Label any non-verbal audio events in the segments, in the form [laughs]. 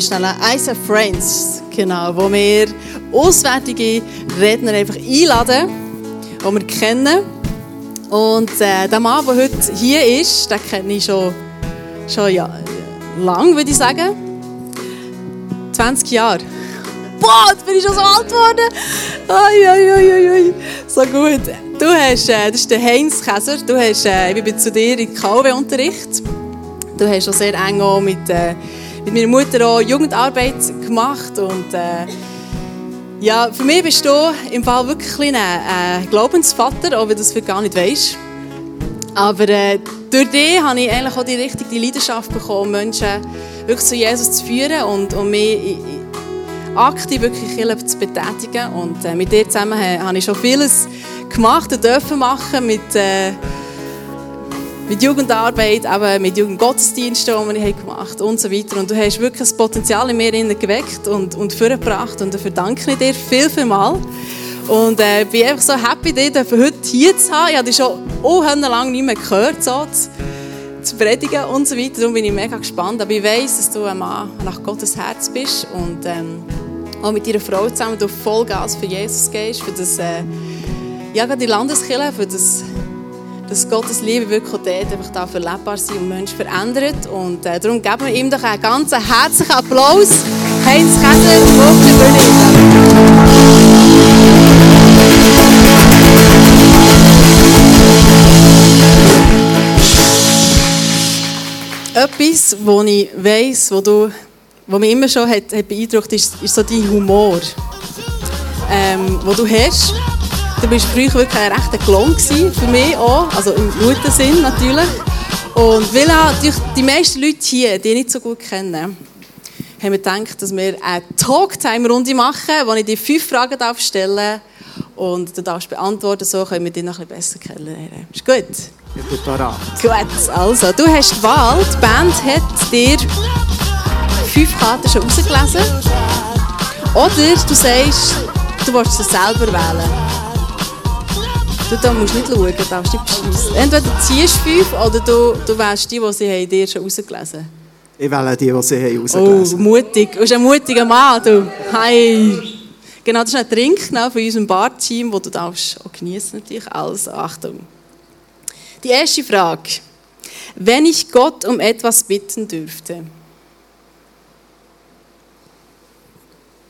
wir schnell Ice Friends, genau, wo wir auswärtige Redner einfach einladen, die wir kennen. Und äh, der Mann, der heute hier ist, den kenne ich schon, schon ja, lang, würde ich sagen. 20 Jahre. Boah, jetzt bin ich schon so alt geworden. Ai, ai, ai, ai. So gut. Du hast, äh, das ist der Heinz Käser. Du hast, äh, ich bin zu dir in KW-Unterricht. Du hast schon sehr eng mit, äh, mit meiner Mutter auch Jugendarbeit gemacht. Und, äh, ja, für mich bist du im Fall wirklich ein äh, Glaubensvater, auch wenn du das gar nicht weißt. Aber äh, durch dich habe ich eigentlich auch die richtige Leidenschaft bekommen, Menschen wirklich zu Jesus zu führen und, und mich aktiv wirklich zu betätigen. Und äh, mit dir zusammen habe ich schon vieles gemacht und dürfen machen mit, äh, mit Jugendarbeit, eben mit Jugendgottesdiensten, die wir gemacht haben und so weiter. Und du hast wirklich das Potenzial in mir geweckt und, und vorgebracht und dafür danke ich dir viel, viel mal. Und äh, bin einfach so happy, dich heute hier zu haben. Ich habe dich schon oh, lange nicht mehr gehört, so, zu, zu predigen und so weiter. Darum bin ich mega gespannt. Aber ich weiß, dass du ein Mann nach Gottes Herz bist und ähm, auch mit deiner Frau zusammen du Vollgas für Jesus gehst, für das, äh, ja, die Landeskirche, für das dass Gottes Liebe wirklich dort einfach da verlebbar sein und Menschen verändert. Und äh, darum geben wir ihm doch einen ganz herzlichen Applaus. Heinz Käser, auf die Bühne. Etwas, was ich weiss, wo du, was mich immer schon hat, hat beeindruckt ist, ist so dein Humor, ähm, wo du hast. Du bist früher wirklich ein rechter Klon für mich auch, also im guten Sinn natürlich. Und weil auch die meisten Leute hier, die ich nicht so gut kennen, haben wir gedacht, dass wir eine Talktime-Runde machen, wo ich dir fünf Fragen darf stellen und du darfst beantworten, so können wir dich noch ein bisschen besser kennenlernen. Ist gut? Ich bin parat. Gut, also, du hast die Wahl. Die Band hat dir fünf Karten schon rausgelesen. Oder du sagst, du willst sie selber wählen. Du da musst nicht schauen, du darfst nicht beschissen. Entweder du ziehst fünf oder du, du wählst die, die sie haben, dir schon rausgelesen haben. Ich wähle die, die sie haben rausgelesen Oh, mutig. Du bist ein mutiger Mann, du. Hi. Genau, das ist ein Trink von unserem Bar-Team, das du darfst auch genießen natürlich. Also, Achtung. Die erste Frage. Wenn ich Gott um etwas bitten dürfte,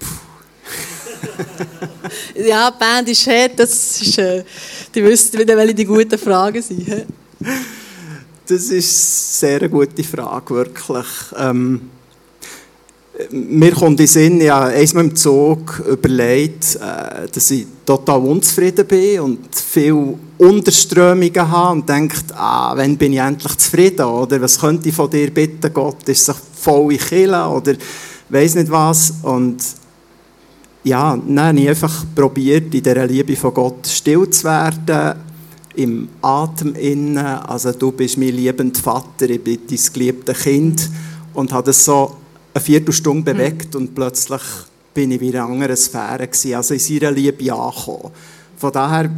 [laughs] [laughs] ja, die Band ist hart, das ist, äh, die wissen, welche die guten Fragen sind. das ist eine sehr gute Frage, wirklich. Ähm, mir kommt in den Sinn, ja, einmal im Zug überlegt, äh, dass ich total unzufrieden bin und viele Unterströmungen habe und denkt, ah, wann bin ich endlich zufrieden? Oder was könnte ich von dir bitten, Gott? Ist sich voll in Kille oder weiß nicht was? Und ja, habe ich einfach probiert, in dieser Liebe von Gott still zu werden, im Atem innen. Also du bist mein liebender Vater, ich bin dein geliebtes Kind. Und habe das so eine Viertelstunde bewegt und plötzlich bin ich wieder in einer anderen Sphäre gewesen, also in seiner Liebe angekommen. Von daher,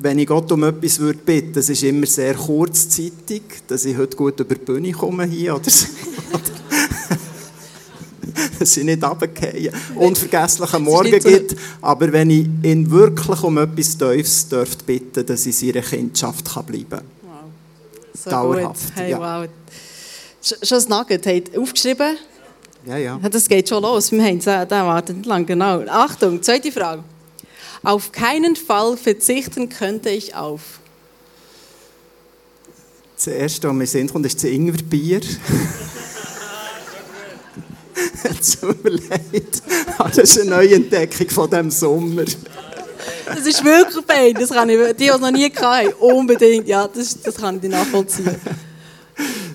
wenn ich Gott um etwas würde bitten, das ist immer sehr kurzzeitig, dass ich heute gut über die Bühne komme hier oder so. [laughs] dass [laughs] sie nicht runterfallen, unvergesslichen Morgen gibt. Aber wenn ich ihn wirklich um etwas Teufels dürfte bitten, dass ich in seiner Kindschaft bleiben kann. Wow. So Dauerhaft. Gut. Hey, ja. wow. Schon das Nugget habt aufgeschrieben? Ja, ja. Das geht schon los. Wir haben es, da wartet nicht lang, genau. Achtung, zweite Frage. Auf keinen Fall verzichten könnte ich auf. Das erste, was mir Sinn kommt, ist das Ingwerbier. [laughs] [laughs] Tut mir leid. Das ist eine Neuentdeckung von diesem Sommer. Das ist wirklich fein. Das kann ich, die, die es noch nie hatten, unbedingt. Ja, das, das kann ich nachvollziehen.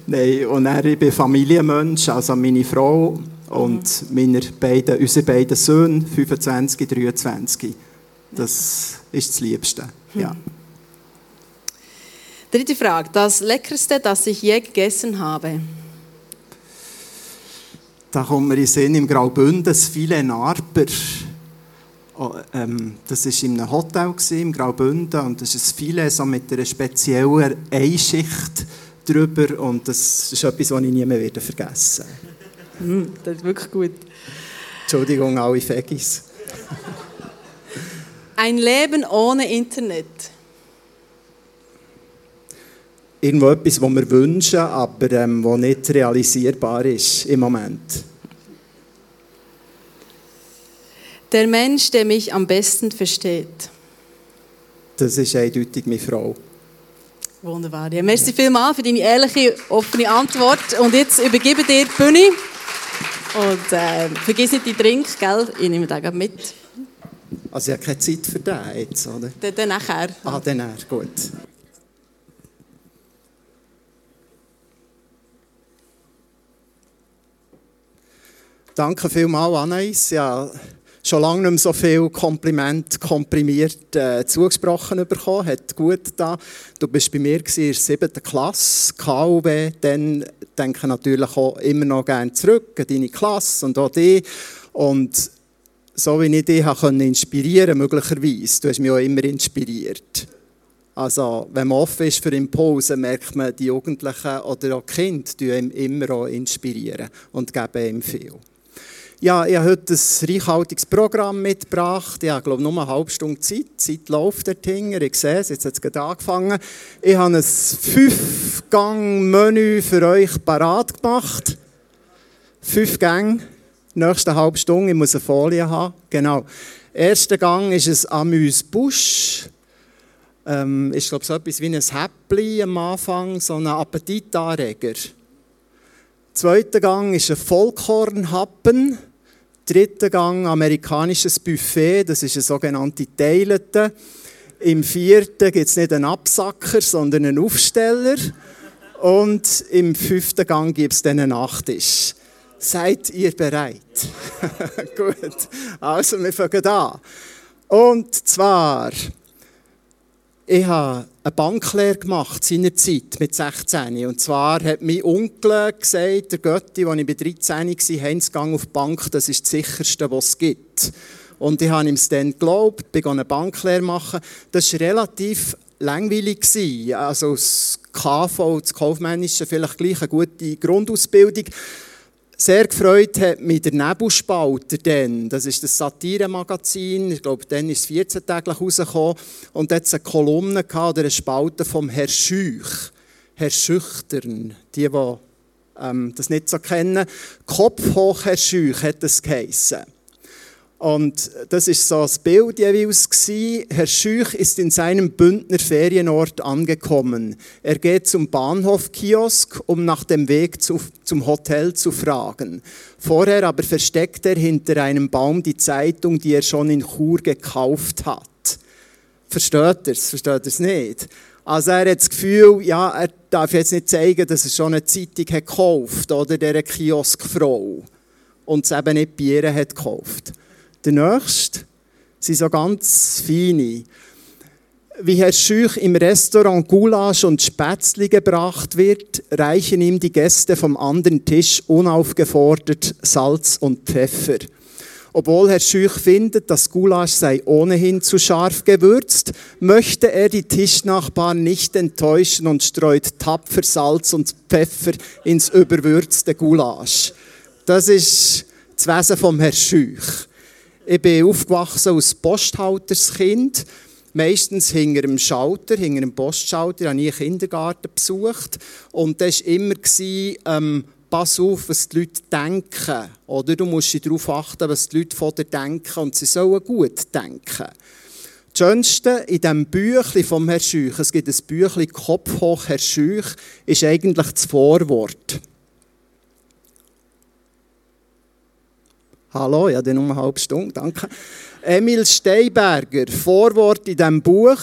Nein, und er, ich bin Familienmensch, also meine Frau und mhm. meine beiden, unsere beiden Söhne, 25, 23. Das ist das Liebste. Ja. Mhm. Dritte Frage. Das Leckerste, das ich je gegessen habe? Da kommt mir in Sinn, im Graubünden, das Filet Narber. Oh, ähm, das war in einem Hotel im Graubünden und das ist ein Filet so mit einer speziellen Einschicht drüber und das ist etwas, was ich nie mehr vergessen werde. Mm, das ist wirklich gut. Entschuldigung, alle Fegis. Ein Leben ohne Internet. Irgendwo etwas, was wir wünschen, aber ähm, was nicht realisierbar ist im Moment. Der Mensch, der mich am besten versteht. Das ist eindeutig meine Frau. Wunderbar. Ja, merci vielmals für deine ehrliche, offene Antwort. Und jetzt übergebe dir die Bühne. Und äh, vergiss nicht die Drink, gell? Ich nehme den mit. Also ich habe keine Zeit für den jetzt, oder? Dann nachher. Ah, dann nachher, gut. Danke vielmals, Anais. Ja, schon lange nicht mehr so viel Kompliment komprimiert äh, zugesprochen bekommen. Hat gut da. Du bist bei mir in der siebten Klasse, KUB. Dann denke ich natürlich auch immer noch gerne zurück an deine Klasse und auch dich. Und so wie ich dich habe inspirieren möglicherweise, du hast mich auch immer inspiriert. Also, wenn man offen ist für Impulse, merkt man, die Jugendlichen oder auch die Kinder die immer auch inspirieren und geben ihm viel. Ja, ich habe heute ein reichhaltiges Programm mitgebracht. Ich habe, glaube nur eine halbe Stunde Zeit. Die Zeit läuft dort hinten. Ich sehe es, jetzt hat es gerade angefangen. Ich habe ein Fünf-Gang-Menü für euch parat gemacht. Fünf Gänge, nächste halbe Stunde. Ich muss eine Folie haben. Genau. Erster Gang ist ein Amüs-Busch. Ähm, ist, glaube ich, so etwas wie ein Häppli am Anfang, so ein Appetitanreger. Zweiter Gang ist ein Vollkornhappen. Dritter Gang amerikanisches Buffet, das ist eine sogenannte Teilete. Im vierten gibt es nicht einen Absacker, sondern einen Aufsteller. Und im fünften Gang gibt es dann einen Nachtisch. Seid ihr bereit? [laughs] Gut, also wir fangen an. Und zwar ich habe eine Banklehre gemacht seinerzeit mit 16. Und zwar hat mein Onkel gesagt, der Götti, als ich bei 13 war, Heinz, auf die Bank, das ist das sicherste, was es gibt. Und ich habe ihm dann geglaubt, bin eine Banklehre machen. Das war relativ langweilig. Also das KV, das Kaufmännische, vielleicht gleich eine gute Grundausbildung. Sehr gefreut hat mich der Nebelspalter dann. Das ist das Satire-Magazin. Ich glaube, dann ist es 14 täglich rausgekommen. Und dort eine Kolumne oder eine Spalte vom Herr Schüch. Herr Schüchtern. Die, die ähm, das nicht so kennen. Kopf hoch, Herr Schüch, hat das geheissen. Und das ist so das Bild jeweils gewesen. Herr Schüch ist in seinem Bündner Ferienort angekommen. Er geht zum Bahnhofkiosk, um nach dem Weg zu, zum Hotel zu fragen. Vorher aber versteckt er hinter einem Baum die Zeitung, die er schon in Chur gekauft hat. Versteht er es? Versteht er es nicht? Also er hat das Gefühl, ja, er darf jetzt nicht zeigen, dass er schon eine Zeitung hat gekauft oder der Kioskfrau und es eben nicht Bier hat gekauft. Der nächste sind so ganz feine. Wie Herr Schüch im Restaurant Gulasch und Spätzli gebracht wird, reichen ihm die Gäste vom anderen Tisch unaufgefordert Salz und Pfeffer. Obwohl Herr Schüch findet, das Gulasch sei ohnehin zu scharf gewürzt, möchte er die Tischnachbarn nicht enttäuschen und streut tapfer Salz und Pfeffer ins überwürzte Gulasch. Das ist das Wesen vom Herr Schüch. Ich bin aufgewachsen als Posthalterskind. Meistens hinter einem Schalter, hinter einem Postschalter, habe ich einen Kindergarten besucht. Und das war immer, ähm, pass auf, was die Leute denken. Oder du musst darauf achten, was die Leute von dir denken. Und sie sollen gut denken. Das Schönste in diesem Büchlein vom Herrn Schüch, es gibt ein Büchlein Kopf hoch, Herr Schüch, ist eigentlich das Vorwort. Hallo, ja, dann um eine halbe Stunde, danke. Emil Steinberger, Vorwort in diesem Buch.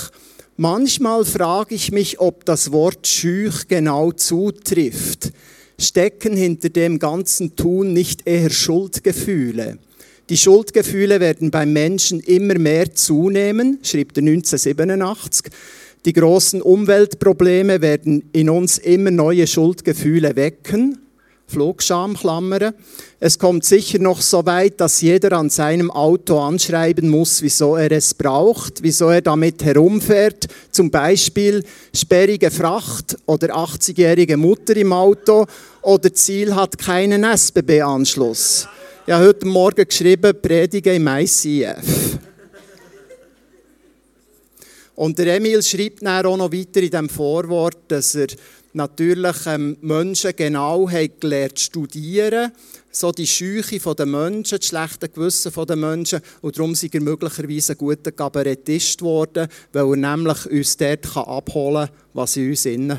Manchmal frage ich mich, ob das Wort schüch genau zutrifft. Stecken hinter dem ganzen Tun nicht eher Schuldgefühle? Die Schuldgefühle werden beim Menschen immer mehr zunehmen, schrieb er 1987. Die großen Umweltprobleme werden in uns immer neue Schuldgefühle wecken, Flugschamklammern. Es kommt sicher noch so weit, dass jeder an seinem Auto anschreiben muss, wieso er es braucht, wieso er damit herumfährt. Zum Beispiel sperrige Fracht oder 80-jährige Mutter im Auto oder Ziel hat keinen SBB-Anschluss. Habe heute Morgen geschrieben, Predige im ICF. Und der Emil schreibt dann auch noch weiter in diesem Vorwort, dass er natürlich ähm, Menschen genau gelernt studieren, so die Scheuche der Menschen, das schlechte Gewissen der Menschen und darum ist er möglicherweise ein guter Kabarettist geworden, weil er nämlich uns dort abholen kann, was in uns innen.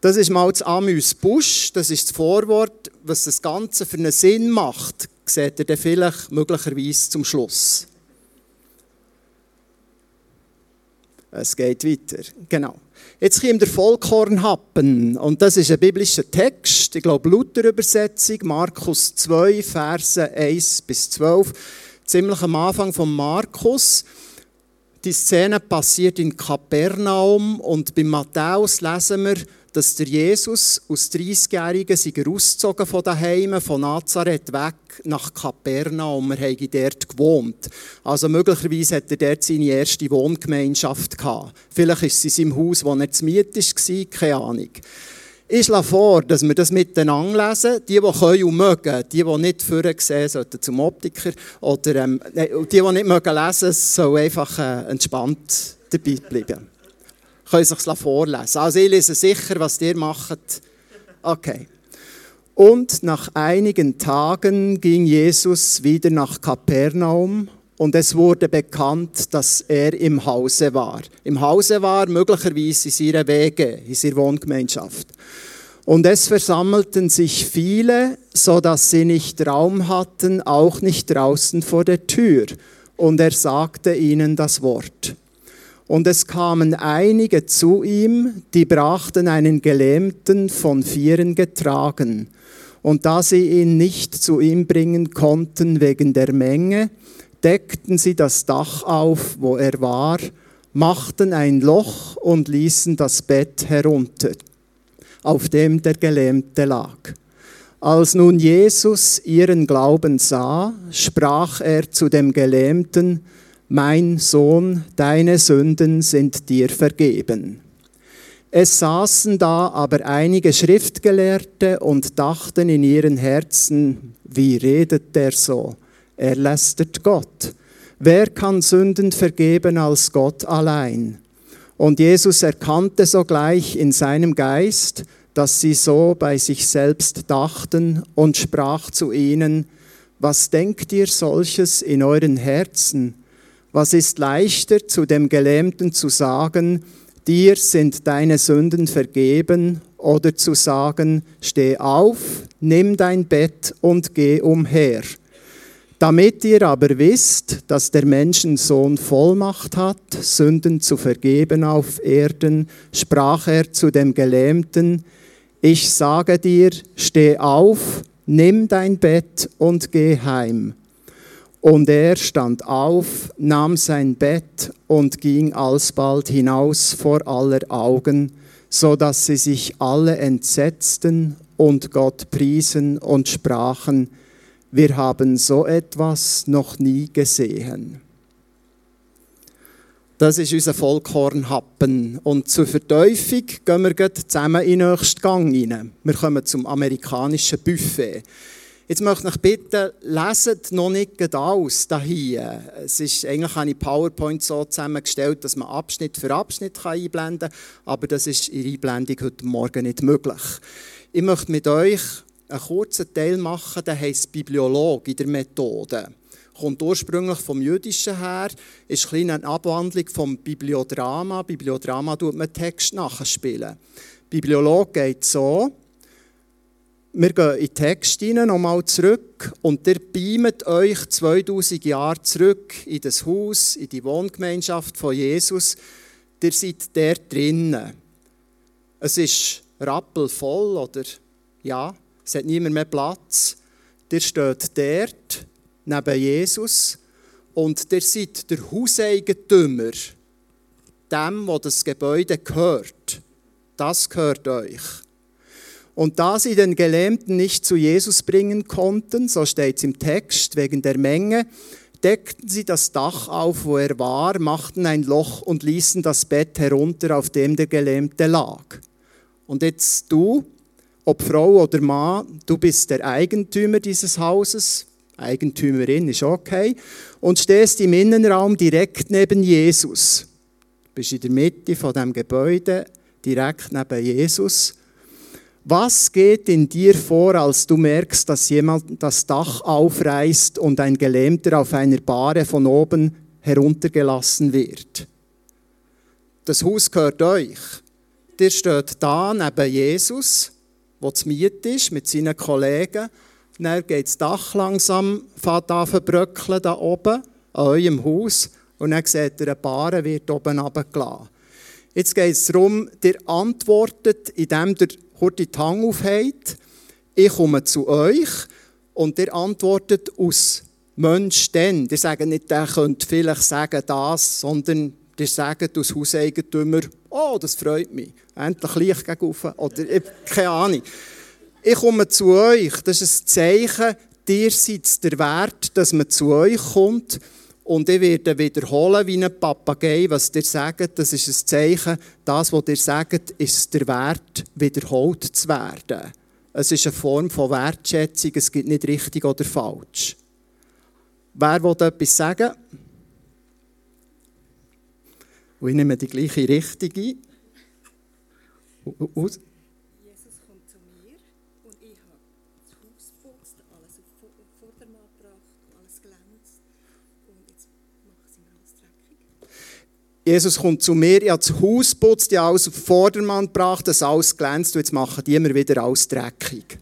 Das ist mal das Amüs Busch, das ist das Vorwort, was das Ganze für einen Sinn macht, seht ihr dann vielleicht möglicherweise zum Schluss. Es geht weiter. Genau. Jetzt kommt der Vollkornhappen. Und das ist ein biblischer Text, ich glaube Luther-Übersetzung, Markus 2, Verse 1 bis 12. Ziemlich am Anfang von Markus. Die Szene passiert in Kapernaum und bei Matthäus lesen wir, dass der Jesus aus 30-Jährigen sich ausgezogen von daheim, von Nazareth weg nach Kapernaum. Er habe dort gewohnt. Also möglicherweise hat er dort seine erste Wohngemeinschaft gehabt. Vielleicht ist es in seinem Haus, wo er zu Miet war, keine Ahnung. Ich schlage vor, dass wir das miteinander lesen. Die, die können und mögen, die, die nicht vorher sehen, sollten zum Optiker. Oder ähm, die, die nicht mögen lesen, sollen einfach äh, entspannt dabei bleiben können sich vorlesen. Also ich lese sicher, was ihr macht. Okay. Und nach einigen Tagen ging Jesus wieder nach Kapernaum und es wurde bekannt, dass er im Hause war. Im Hause war, möglicherweise in seiner Wege, in seiner Wohngemeinschaft. Und es versammelten sich viele, so dass sie nicht Raum hatten, auch nicht draußen vor der Tür. Und er sagte ihnen das Wort. Und es kamen einige zu ihm, die brachten einen Gelähmten von Vieren getragen. Und da sie ihn nicht zu ihm bringen konnten wegen der Menge, deckten sie das Dach auf, wo er war, machten ein Loch und ließen das Bett herunter, auf dem der Gelähmte lag. Als nun Jesus ihren Glauben sah, sprach er zu dem Gelähmten, mein Sohn, deine Sünden sind dir vergeben. Es saßen da aber einige Schriftgelehrte und dachten in ihren Herzen, wie redet der so? Er lästert Gott. Wer kann Sünden vergeben als Gott allein? Und Jesus erkannte sogleich in seinem Geist, dass sie so bei sich selbst dachten und sprach zu ihnen, was denkt ihr solches in euren Herzen? Was ist leichter zu dem Gelähmten zu sagen, dir sind deine Sünden vergeben, oder zu sagen, steh auf, nimm dein Bett und geh umher. Damit ihr aber wisst, dass der Menschensohn Vollmacht hat, Sünden zu vergeben auf Erden, sprach er zu dem Gelähmten, ich sage dir, steh auf, nimm dein Bett und geh heim. Und er stand auf, nahm sein Bett und ging alsbald hinaus vor aller Augen, so dass sie sich alle entsetzten und Gott priesen und sprachen, wir haben so etwas noch nie gesehen. Das ist unser Vollkornhappen. Und zur Verteufung gehen wir zusammen in den nächsten Gang rein. Wir kommen zum amerikanischen Buffet. Jetzt möchte ich bitten, leset noch nicht alles hier. Es ist eigentlich eine PowerPoint so zusammengestellt, dass man Abschnitt für Abschnitt einblenden kann, aber das ist in der Einblendung heute Morgen nicht möglich. Ich möchte mit euch einen kurzen Teil machen, der heisst Bibliolog in der Methode. Kommt ursprünglich vom Jüdischen her, ist ein eine Abwandlung vom Bibliodrama. Bibliodrama tut man Text nachspielen. Bibliolog geht so, wir gehen in den Text hinein, nochmal zurück und ihr beamt euch 2000 Jahre zurück in das Haus, in die Wohngemeinschaft von Jesus. Ihr seid der drinnen. Es ist rappelvoll oder ja, es hat niemand mehr Platz. Ihr steht dort neben Jesus und ihr seid der Hauseigentümer, dem, wo das Gebäude gehört. Das gehört euch. Und da sie den Gelähmten nicht zu Jesus bringen konnten, so steht es im Text, wegen der Menge, deckten sie das Dach auf, wo er war, machten ein Loch und ließen das Bett herunter, auf dem der Gelähmte lag. Und jetzt du, ob Frau oder Mann, du bist der Eigentümer dieses Hauses, Eigentümerin ist okay, und stehst im Innenraum direkt neben Jesus. Du bist in der Mitte von dem Gebäude, direkt neben Jesus. Was geht in dir vor, als du merkst, dass jemand das Dach aufreißt und ein Gelähmter auf einer Bahre von oben heruntergelassen wird? Das Haus gehört euch. Ihr steht da neben Jesus, der zu Miet ist, mit seinen Kollegen. Dann geht das Dach langsam an verbröckeln da oben, an eurem Haus. Und dann seht ihr, eine Bahre wird oben runtergelassen. Jetzt geht es darum, ihr antwortet, indem ihr kurz die Hand aufhebt. Ich komme zu euch und ihr antwortet aus Mensch denn. Ihr sagt nicht, der könnte vielleicht sagen das, sondern ihr sagt aus Hauseigentümer, oh, das freut mich, endlich Licht gegenüber oder keine Ahnung. Ich komme zu euch, das ist ein Zeichen, ihr seid der Wert, dass man zu euch kommt und ich werde wiederholen wie ein Papagei, was ihr sagt. Das ist ein Zeichen, das, was ihr sagt, ist der Wert, wiederholt zu werden. Es ist eine Form von Wertschätzung, es gibt nicht richtig oder falsch. Wer will etwas sagen? Und ich nehme die gleiche Richtung ein. Jesus kommt zu mir, ich habe das Haus putzt, ich habe alles auf Vordermann gebracht, das alles glänzt und jetzt machen die immer wieder alles dreckig.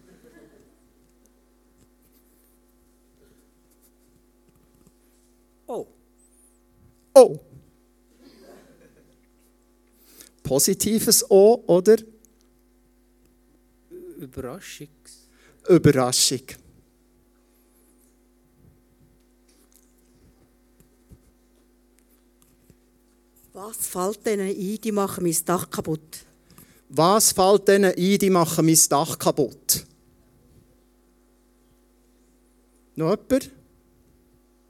Oh. Oh. Positives O, oder? Überraschung. Überraschung. Was fällt denen ein, die machen mein Dach kaputt? Was fällt denen ein, die machen mein Dach kaputt? Noch jemand?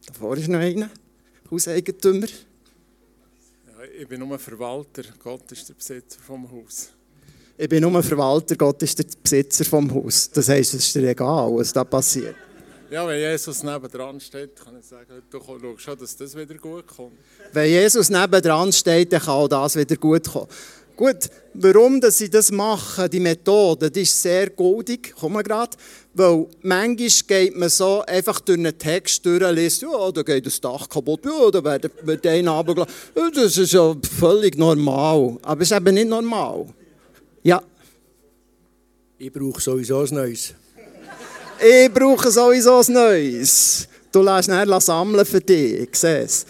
Da vorne ist noch einer. Hauseigentümer. Ja, ich bin nur Verwalter, Gott ist der Besitzer vom Haus. Ich bin nur Verwalter, Gott ist der Besitzer vom Haus. Das heisst, es ist dir egal, was da passiert. Ja, wenn Jesus nebendran steht, kann ich sagen, du schaust schon, dass das wieder gut kommt. Wenn Jesus nebendran steht, dann kann auch das wieder gut kommen. Gut, warum dass sie das machen, die Methode, die ist sehr goldig, kommen gerade, weil manchmal geht man so einfach durch einen Text durch, liest, ja, da geht das Dach kaputt, ja, da wird einer runtergelassen. Ja, das ist ja völlig normal, aber es ist eben nicht normal. Ja. Ich brauche sowieso ein Neues. Ich brauche sowieso ein Neues. Du lässt nachher sammeln für dich, es.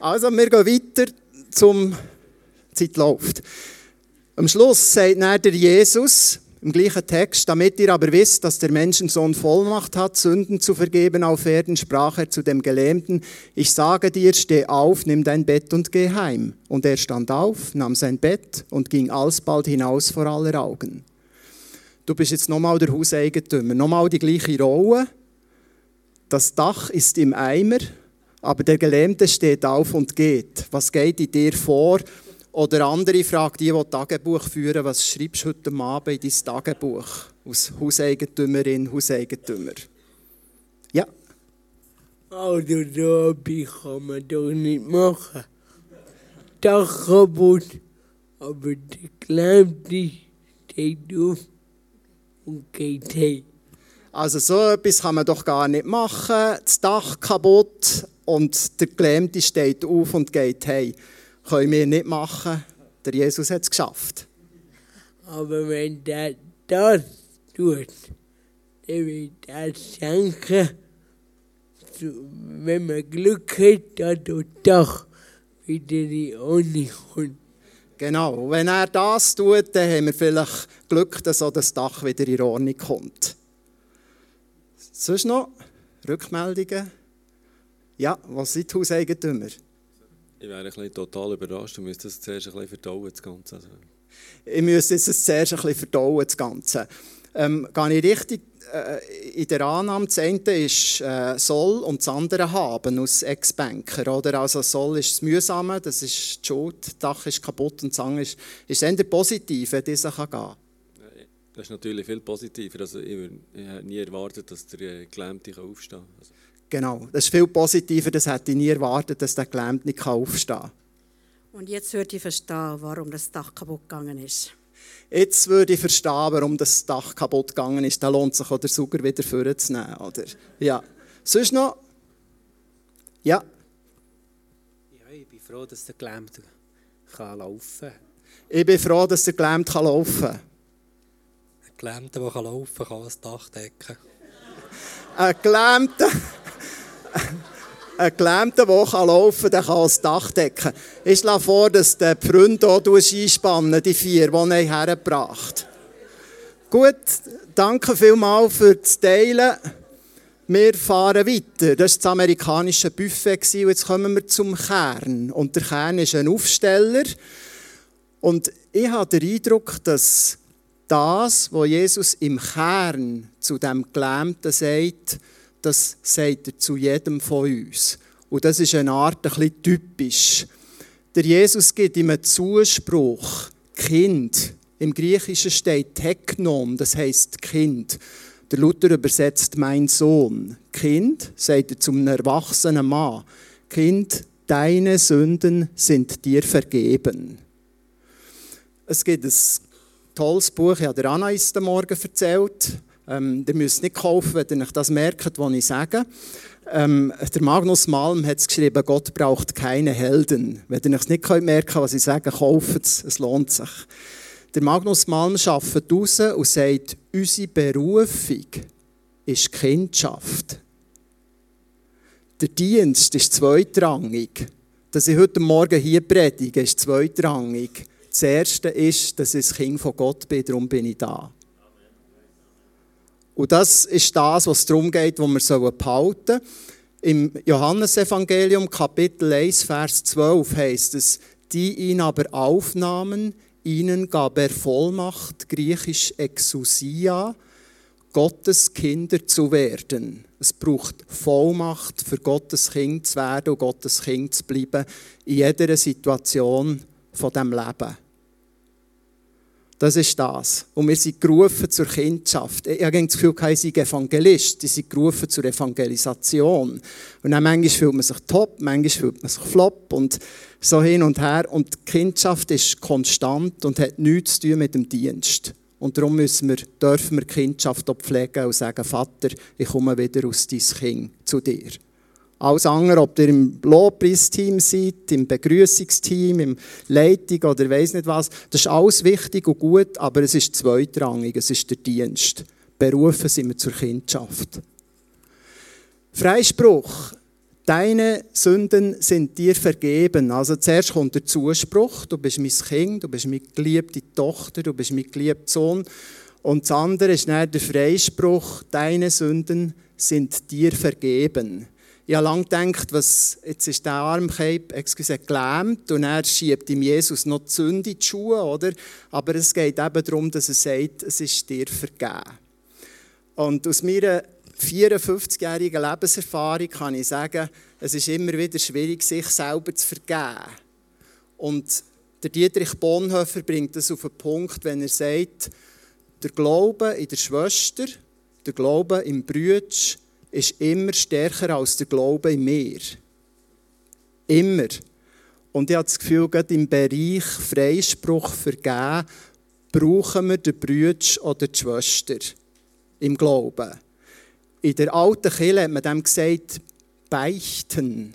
Also, wir gehen weiter zum Zeit läuft. Am Schluss sagt dann der Jesus im gleichen Text, damit ihr aber wisst, dass der Menschensohn Vollmacht hat, Sünden zu vergeben auf Erden, sprach er zu dem Gelähmten, ich sage dir, steh auf, nimm dein Bett und geh heim. Und er stand auf, nahm sein Bett und ging alsbald hinaus vor aller Augen. Du bist jetzt nochmal der Hauseigentümer, nochmal die gleiche Rolle. Das Dach ist im Eimer, aber der Gelähmte steht auf und geht. Was geht in dir vor? Oder andere fragt die, die Tagebuch führen, was schreibst du heute Abend in dein Tagebuch? Als Hauseigentümerin, Hauseigentümer. Ja. Also da kann man doch nicht machen. Dach kaputt, aber der Gelähmte steht auf und geht heim. Also so etwas kann man doch gar nicht machen. Das Dach kaputt und der Gelähmte steht auf und geht heim. Können wir nicht machen. Der Jesus hat es geschafft. Aber wenn der das tut, dann wird er schenken, wenn man Glück hat, dass das Dach wieder in Ordnung kommt. Genau, wenn er das tut, dann haben wir vielleicht Glück, dass auch das Dach wieder in Ordnung kommt. Sonst noch Rückmeldungen? Ja, was sind die Hauseigentümer? Ich wäre ein bisschen total überrascht und müsste das zuerst ein bisschen verdauen, das Ganze. Also. Ich müsste jetzt das zuerst ein bisschen verdauen, das Ganze. ähm, gehe ich richtig äh, in der Annahme, das eine ist äh, soll und das andere haben aus Ex-Banker. Oder? Also soll ist das Mühsame, das ist die Schuld, das Dach ist kaputt und das andere ist, ist eher positiv, wenn dieser kann gehen kann. Das ist natürlich viel positiver. Also ich, würd- ich hätte nie erwartet, dass der äh, Gelähmte aufstehen kann. Also, Genau, das ist viel positiver, das hätte ich nie erwartet, dass der Gelähmte nicht aufstehen kann. Und jetzt würde ich verstehen, warum das Dach kaputt gegangen ist. Jetzt würde ich verstehen, warum das Dach kaputt gegangen ist. Da lohnt sich auch der Sauger wieder vorzunehmen. Oder? Ja. Sonst noch? Ja. Ja, ich bin froh, dass der Gelähmte kann laufen kann. Ich bin froh, dass der Gelähmte laufen kann. Gelähmter, der laufen kann, kann das Dach decken. Ein Gelähmter, ein Gelähmter, der kann laufen der kann das Dach decken. Ich schlage vor, dass die Freunde auch einspannen die vier, die er hergebracht Gut, danke vielmals für das Teilen. Wir fahren weiter. Das war das amerikanische Buffet. Und jetzt kommen wir zum Kern. Und der Kern ist ein Aufsteller. Und ich habe den Eindruck, dass das, was Jesus im Kern zu dem Gelähmten sagt, das sagt er zu jedem von uns. Und das ist eine Art ein bisschen typisch. Der Jesus gibt ihm einen Zuspruch, Kind. Im Griechischen steht Teknon, das heißt Kind. Der Luther übersetzt mein Sohn. Kind, sagt er zum erwachsenen Mann. Kind, deine Sünden sind dir vergeben. Es gibt ein tolles Buch, ich habe der Anna ist Morgen erzählt. Ähm, ihr müsst nicht kaufen, wenn ihr euch das merkt, was ich sage. Ähm, der Magnus Malm hat es geschrieben, Gott braucht keine Helden. Wenn ihr euch nicht merken könnt, was ich sage, kauft es, es lohnt sich. Der Magnus Malm arbeitet raus und sagt, unsere Berufung ist Kindschaft. Der Dienst ist zweitrangig. Dass ich heute Morgen hier predige, ist zweitrangig. Das Erste ist, dass ich das Kind von Gott bin, darum bin ich da. Und das ist das, was darum geht, wo wir behalten sollen. Im Johannesevangelium Kapitel 1, Vers 12 heißt es, die ihn aber aufnahmen, ihnen gab er Vollmacht, griechisch Exousia, Gottes Kinder zu werden. Es braucht Vollmacht, für Gottes Kind zu werden und Gottes Kind zu bleiben, in jeder Situation von dem Leben. Das ist das. Und wir sind gerufen zur Kindschaft. Ich habe das Gefühl, ich sei Evangelist. Die sind gerufen zur Evangelisation. Und dann manchmal fühlt man sich top, manchmal fühlt man sich flop und so hin und her. Und die Kindschaft ist konstant und hat nichts zu tun mit dem Dienst. Und darum müssen wir, dürfen wir die Kindschaft auch pflegen und sagen, Vater, ich komme wieder aus dein Kind zu dir. Alles andere, ob ihr im Lobpreisteam seid, im Begrüßungsteam, im Leitung oder weiss nicht was, das ist alles wichtig und gut, aber es ist zweitrangig, es ist der Dienst. Berufen sind wir zur Kindschaft. Freispruch. Deine Sünden sind dir vergeben. Also zuerst kommt der Zuspruch, du bist mein Kind, du bist meine geliebte Tochter, du bist mein geliebter Sohn. Und das andere ist dann der Freispruch, deine Sünden sind dir vergeben. Ich habe lange gedacht, was, jetzt ist der Arm excuse, gelähmt und er schiebt ihm Jesus noch die Sünde in die Schuhe, oder? Aber es geht eben darum, dass er sagt, es ist dir vergeben. Und aus meiner 54-jährigen Lebenserfahrung kann ich sagen, es ist immer wieder schwierig, sich selber zu vergeben. Und der Dietrich Bonhoeffer bringt das auf den Punkt, wenn er sagt, der Glaube in der Schwester, der Glaube im Brütsch ist immer stärker als der Glaube in mir. Immer. Und ich habe das Gefühl, gerade im Bereich Freispruch vergeben, brauchen wir den Brütsch oder die Schwester im Glauben. In der alten Kirche hat man dem gesagt, beichten.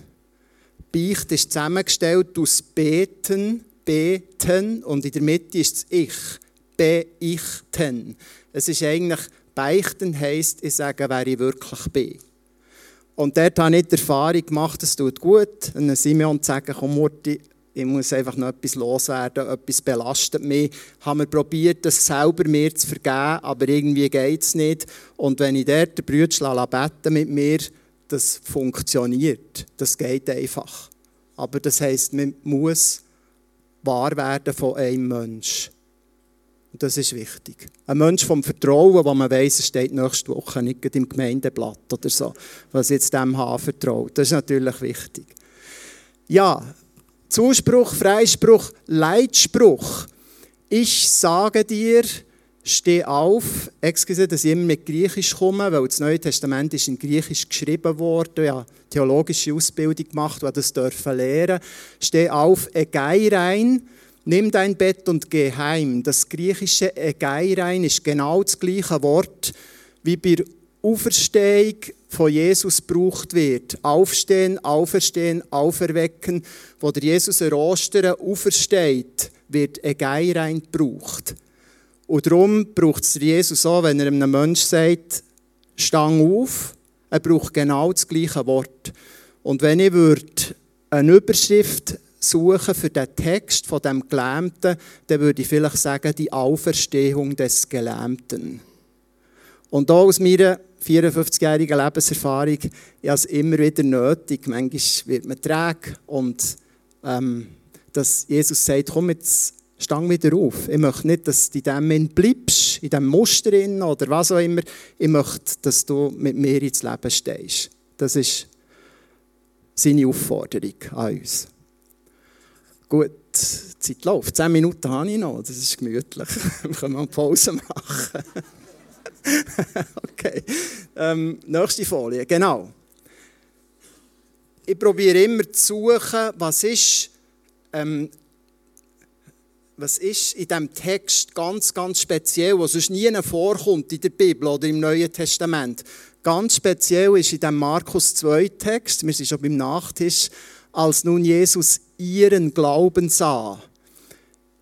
Beicht ist zusammengestellt aus beten, beten und in der Mitte ist das Ich. Beichten. Es ist eigentlich, beichten heisst, ich sage, wer ich wirklich bin. Und dort habe ich die Erfahrung gemacht, es tut gut, einem Simeon zu sagen, komm Murti, ich muss einfach noch etwas loswerden, etwas belastet mich. Ich habe mir probiert, das selber mir zu vergeben, aber irgendwie geht es nicht. Und wenn ich dort den Brüder beten mit mir, das funktioniert. Das geht einfach. Aber das heisst, man muss wahr werden von einem Menschen. Und das ist wichtig. Ein Mensch vom Vertrauen, wo man weiss, er steht nächste Woche nicht im Gemeindeblatt oder so, was jetzt dem H vertraut. Das ist natürlich wichtig. Ja, Zuspruch, Freispruch, Leitspruch. Ich sage dir, steh auf. Excuse, dass ich immer mit Griechisch komme, weil das Neue Testament ist in Griechisch geschrieben worden. Ja, theologische Ausbildung gemacht, die das dürfen lernen. Steh auf, egei rein. Nimm dein Bett und geh heim. Das griechische Egeirein ist genau das gleiche Wort, wie bei der Auferstehung von Jesus gebraucht wird. Aufstehen, auferstehen, auferwecken. Wo der Jesus in Ostern aufersteht, wird Egeirein gebraucht. Und darum braucht es Jesus auch, wenn er einem Menschen sagt, stang auf, er braucht genau das gleiche Wort. Und wenn ich würde eine Überschrift suchen für den Text von dem Gelähmten, dann würde ich vielleicht sagen, die Auferstehung des Gelähmten. Und auch aus meiner 54-jährigen Lebenserfahrung, ich habe es immer wieder nötig. Manchmal wird man träge und ähm, dass Jesus sagt, komm jetzt, stang wieder auf. Ich möchte nicht, dass du in dem bleibst, in diesem Muster oder was auch immer. Ich möchte, dass du mit mir ins Leben stehst. Das ist seine Aufforderung an uns. Gut, die Zeit läuft. Zehn Minuten habe ich noch. Das ist gemütlich. [laughs] Wir können mal Pause machen. [laughs] okay. Ähm, nächste Folie. Genau. Ich probiere immer zu suchen, was ist, ähm, was ist in diesem Text ganz, ganz speziell, was sonst nie vorkommt in der Bibel oder im Neuen Testament. Ganz speziell ist in dem Markus 2 Text, wir sind schon beim Nachtisch, als nun Jesus ihren Glauben sah.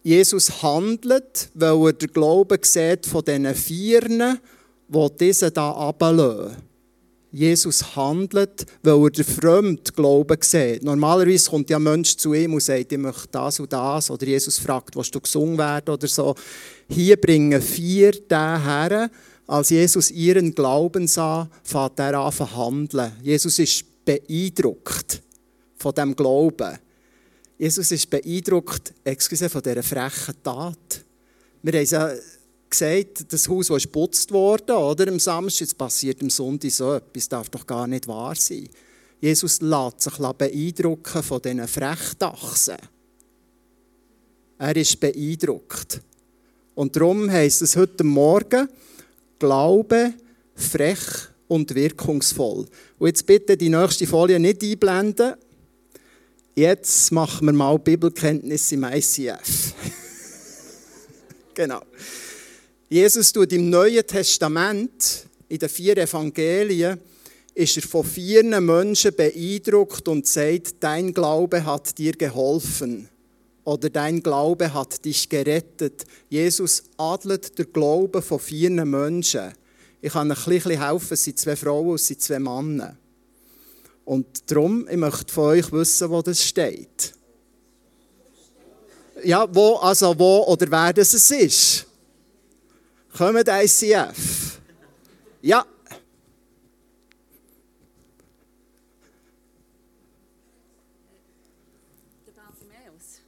Jesus handelt, weil er den Glauben sieht von diesen Vieren, die diese da ablassen. Jesus handelt, weil er den fremden Glauben sieht. Normalerweise kommt ja ein Mensch zu ihm und sagt, ich möchte das und das. Oder Jesus fragt, willst du gesungen werden oder so. Hier bringen vier den her. Als Jesus ihren Glauben sah, fängt er an zu handeln. Jesus ist beeindruckt von dem Glauben. Jesus ist beeindruckt, excuse, von dieser frechen Tat. Wir haben ja gesagt, das Haus ist geputzt worden, oder? Am Samstag, jetzt passiert am Sonntag so etwas, das darf doch gar nicht wahr sein. Jesus lässt sich beeindrucken von diesen Frechdachsen. Er ist beeindruckt. Und darum heisst es heute Morgen, Glaube, frech und wirkungsvoll. Und jetzt bitte die nächste Folie nicht einblenden. Jetzt machen wir mal Bibelkenntnis im ICF. [laughs] genau. Jesus tut im Neuen Testament, in den vier Evangelien, ist er von vier Menschen beeindruckt und sagt, dein Glaube hat dir geholfen oder dein Glaube hat dich gerettet. Jesus adelt der Glaube von vier Menschen. Ich kann ein bisschen helfen, es sind zwei Frauen und es sind zwei Männer. Und darum, ich möchte von euch wissen, wo das steht. Ja, wo, also wo oder wer das ist. Kommt ICF? Ja. Der Bartimäus.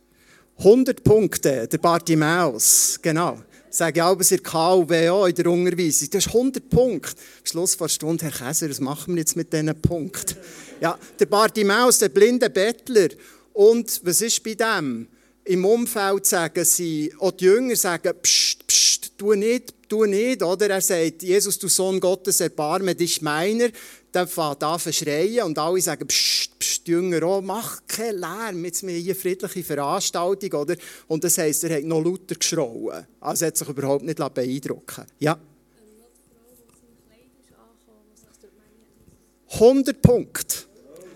100 Punkte, der Bartimäus, genau. Sage ich aber in KUWO in der Unterweisung. Das ist 100 Punkte. Am Schluss der Stunde, Herr Käser, was machen wir jetzt mit diesen Punkten? Ja, der Bartimäus, der blinde Bettler. Und was ist bei dem? Im Umfeld sagen sie, auch die Jünger sagen, pst, pst, tu nicht, tu nicht, oder? Er sagt, Jesus, du Sohn Gottes, erbarme dich meiner. Dann fängt an zu schreien und alle sagen, pst, pst, Jünger auch, mach keinen Lärm, jetzt wir hier friedliche Veranstaltung, oder? Und das heisst, er hat noch lauter geschrauen. Also hat sich überhaupt nicht beeindrucken Ja. 100 Punkte.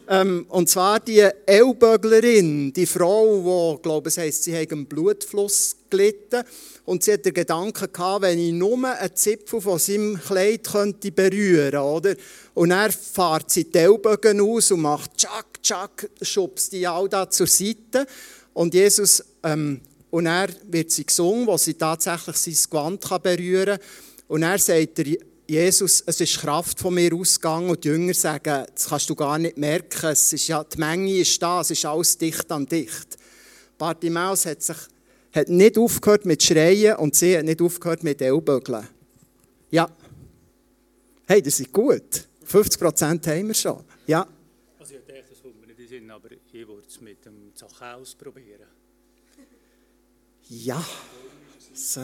Ähm, und zwar die Ellböglerin, die Frau, die, glaube es heisst, sie hat einen Blutfluss gelitten. Und sie hat den Gedanken gehabt, wenn ich nur einen Zipfel von seinem Kleid könnte berühren oder? Und er fährt sie die Ellbogen aus und macht tschak, tschak, schubst die all da zur Seite. Und Jesus, ähm, und er wird sie gesungen, wo sie tatsächlich sein Gewand kann berühren kann. Und er sagt er, Jesus, es ist Kraft von mir ausgegangen und die Jünger sagen, das kannst du gar nicht merken, es ist ja, die Menge ist da, es ist alles dicht an dicht. Bartimaeus hat sich hat nicht aufgehört mit Schreien und sie hat nicht aufgehört mit Ellbögeln. Ja. Hey, das ist gut. 50% haben wir schon. Ja. Also ich dachte, das kommt mir nicht in Sinn, aber ich würde es mit dem Zachäus probieren. Ja.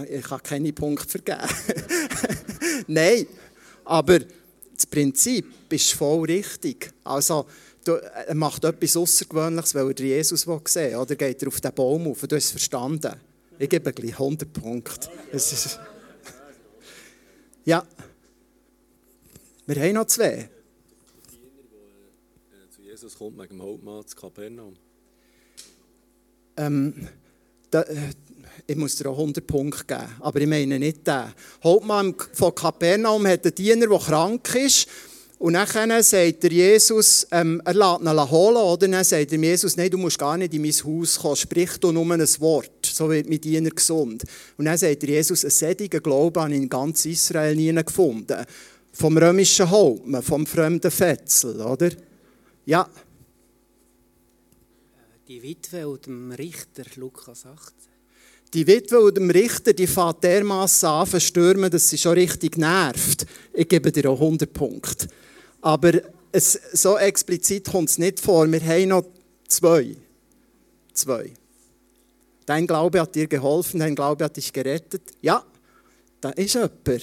Ich kann keine Punkte vergeben. [laughs] Nein, aber das Prinzip ist voll richtig. Also, er macht etwas Außergewöhnliches, weil er Jesus sehen will. Oder geht er auf den Baum auf? Du hast es verstanden. Ich gebe gleich 100 Punkte. Ist ja. Wir haben noch zwei. Äh, zu Jesus kommt wegen dem Hauptmann zu Kapernaum. Ähm, da, äh, ich muss dir auch 100 Punkte geben, aber ich meine nicht den. Hauptmann von Kapernaum hat einen Diener, der krank ist. Und dann sagt der Jesus, ähm, er lässt ihn holen, oder? Dann sagt er Jesus, nein, du musst gar nicht in mein Haus kommen, sprich du nur ein Wort, so wird mein Diener gesund. Und dann sagt der Jesus, einen sättigen Glauben habe ich in ganz Israel nie gefunden. Vom römischen Hauptmann, vom fremden Fetzel, oder? Ja, Die Witwe und dem Richter, Lukas 18. Die Witwe und dem Richter, die fährt dermassen an zu stürmen, dass sie schon richtig nervt. Ich gebe dir auch 100 Punkte. Aber es, so explizit kommt es nicht vor. Wir haben noch zwei. Zwei. Dein Glaube hat dir geholfen, dein Glaube hat dich gerettet. Ja, da ist jemand, der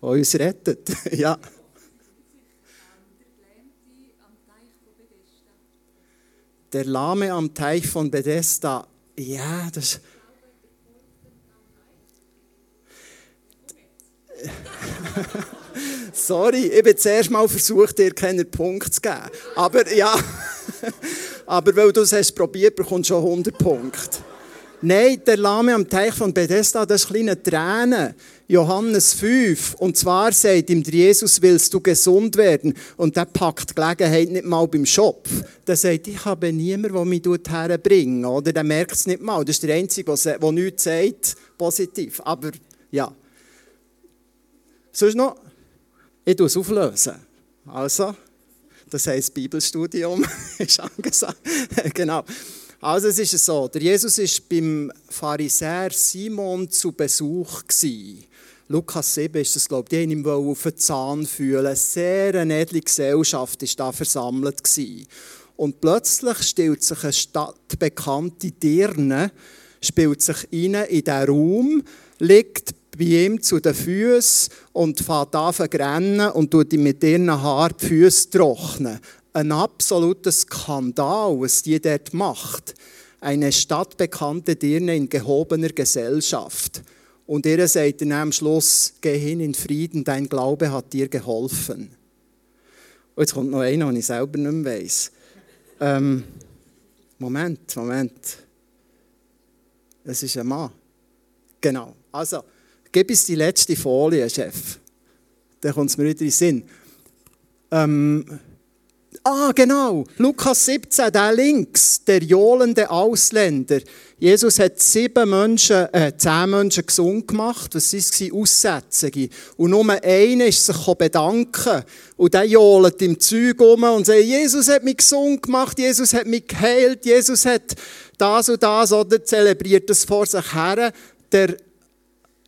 uns rettet. [laughs] ja. Der Lahme am Teich von Bethesda. Ja, das [laughs] [laughs] Sorry, ich habe zuerst mal versucht, dir keinen Punkt zu geben. Aber ja, [laughs] aber weil du es hast probiert, bekommst du schon 100 Punkte. Nein, der Lahme am Teich von Bethesda, das ist kleine Tränen. Johannes 5. Und zwar sagt ihm Jesus, willst du gesund werden? Und der packt die Gelegenheit nicht mal beim Schopf. Der sagt, ich habe niemanden, der mich herbringt. Oder der merkt es nicht mal. Das ist der Einzige, der nichts sagt, positiv. Aber ja. Sonst noch? Ich tue es auflösen. Also, das heisst Bibelstudium [laughs] ist angesagt. [laughs] genau. Also es ist so, der Jesus war beim Pharisäer Simon zu Besuch. Gewesen. Lukas 7 ist das, glaube ich, die haben ihm auf den Zahn fühlen. Eine sehr edle Gesellschaft war da versammelt. Gewesen. Und plötzlich stellt sich eine stadtbekannte Dirne, spielt sich rein in diesen Raum, liegt bei ihm zu den Füßen und fährt an zu rennen und tut ihm mit ihren Haaren die Füße trocknen. Ein absoluter Skandal, was die dort macht. Eine stadtbekannte Dirne in gehobener Gesellschaft. Und ihr sagt dann am Schluss, geh hin in Frieden, dein Glaube hat dir geholfen. Und jetzt kommt noch einer, den ich selber nicht mehr weiss. Ähm, Moment, Moment. Es ist ein Mann. Genau. Also, gib uns die letzte Folie, Chef. Dann kommt es mir wieder in den Sinn. Ähm, ah, genau. Lukas 17, der links, der johlende Ausländer. Jesus hat sieben Menschen, äh, zehn Menschen gesund gemacht. Was waren Aussätzige? Und nur einer ist sich bedanken. Und der johlt im Zeug um und sagt, Jesus hat mich gesund gemacht, Jesus hat mich geheilt, Jesus hat das und das, oder zelebriert das vor sich her. Der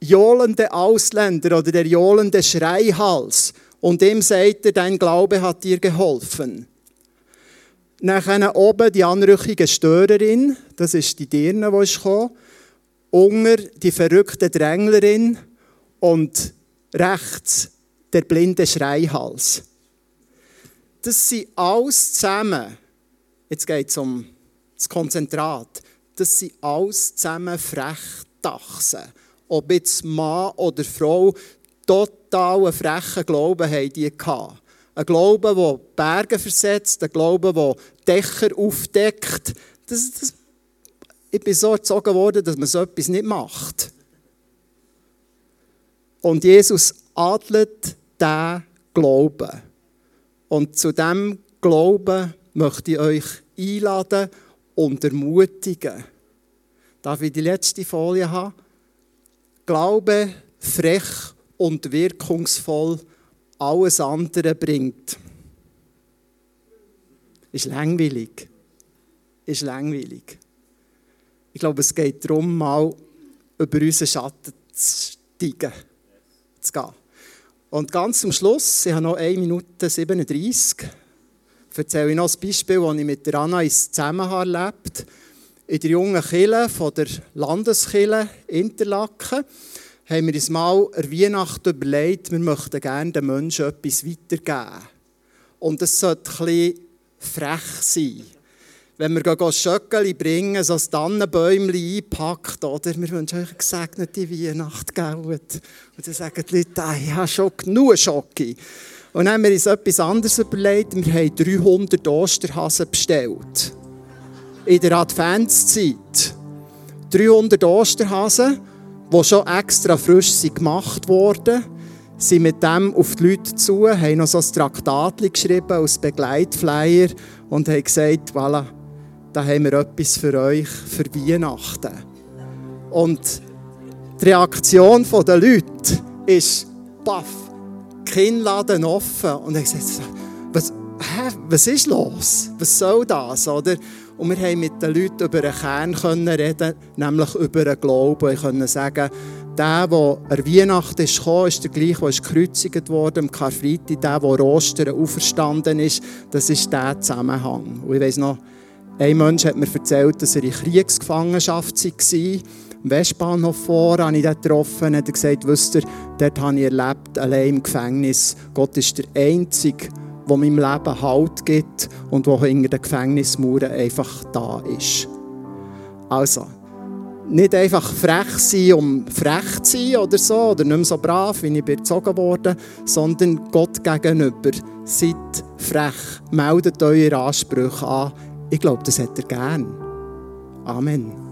johlende Ausländer oder der johlende Schreihals. Und dem sagt er, dein Glaube hat dir geholfen. Nachher oben die anrüchige Störerin, das ist die Dirne, die ist gekommen. Unger die verrückte Dränglerin und rechts der blinde Schreihals. Das sind alles zusammen, jetzt geht es um das Konzentrat, das sind alles zusammen Frechdachsen ob jetzt Mann oder Frau, total einen frechen Glauben haben die gehabt. Ein Glauben, der Berge versetzt, ein Glauben, der Dächer aufdeckt. Das, das, ich bin so erzogen worden, dass man so etwas nicht macht. Und Jesus adelt diesen Glauben. Und zu diesem Glauben möchte ich euch einladen und ermutigen. Darf ich die letzte Folie haben? Glaube frech und wirkungsvoll alles andere bringt. Ist langweilig. Ist langweilig. Ich glaube, es geht darum, mal über unseren Schatten zu steigen, zu gehen. Und ganz zum Schluss, ich habe noch 1 Minute 37, erzähle ich noch ein Beispiel, das ich mit der Anna in Zusammenhang erlebt In der jungen Kille von der Landeskille Interlaken haben wir uns mal an Weihnachten überlegt, wir möchten gerne den Menschen etwas weitergeben. Und es sollte bisschen frech sein. Wenn wir Schöckeli bringen, so ein Tannenbäumchen einpackt, oder? Wir wünschen euch eine gesegnete Weihnacht, gell? Und dann sagen die Leute, ah, ich habe schon genug Schocke. Und dann haben wir uns etwas anderes überlegt. Wir haben 300 Osterhasen bestellt. In der Adventszeit. 300 Osterhasen, die schon extra frisch gemacht wurden, sind mit dem auf die Leute zu, haben noch so ein Traktat geschrieben als Begleitflyer und haben gesagt, voilà, da haben wir etwas für euch für Weihnachten. Und die Reaktion der Leute ist, baff, Kinnladen offen. Und ich gesagt, was, hä, was ist los? Was soll das? Oder? Und wir haben mit den Leuten über einen Kern können reden, nämlich über den Glauben. Ich konnte sagen, der, der an Weihnachten gekommen, ist der gleiche, der gekreuzigt wurde am Karfreitag. Der, der Ostern auferstanden ist, das ist der Zusammenhang. Und ich weiss noch, ein Mensch hat mir erzählt, dass er in Kriegsgefangenschaft war. Am Westbahnhof vor habe ich dort getroffen. Er hat gesagt, wisst ihr, dort habe ich erlebt, allein im Gefängnis. Gott ist der Einzige, der meinem Leben Halt gibt und der hinter den Gefängnismauern einfach da ist. Also, nicht einfach frech sein, um frech zu sein oder so, oder nicht mehr so brav, wie ich erzogen wurde, sondern Gott gegenüber. Seid frech, meldet eure Ansprüche an. Ich glaube, das hat er gern. Amen.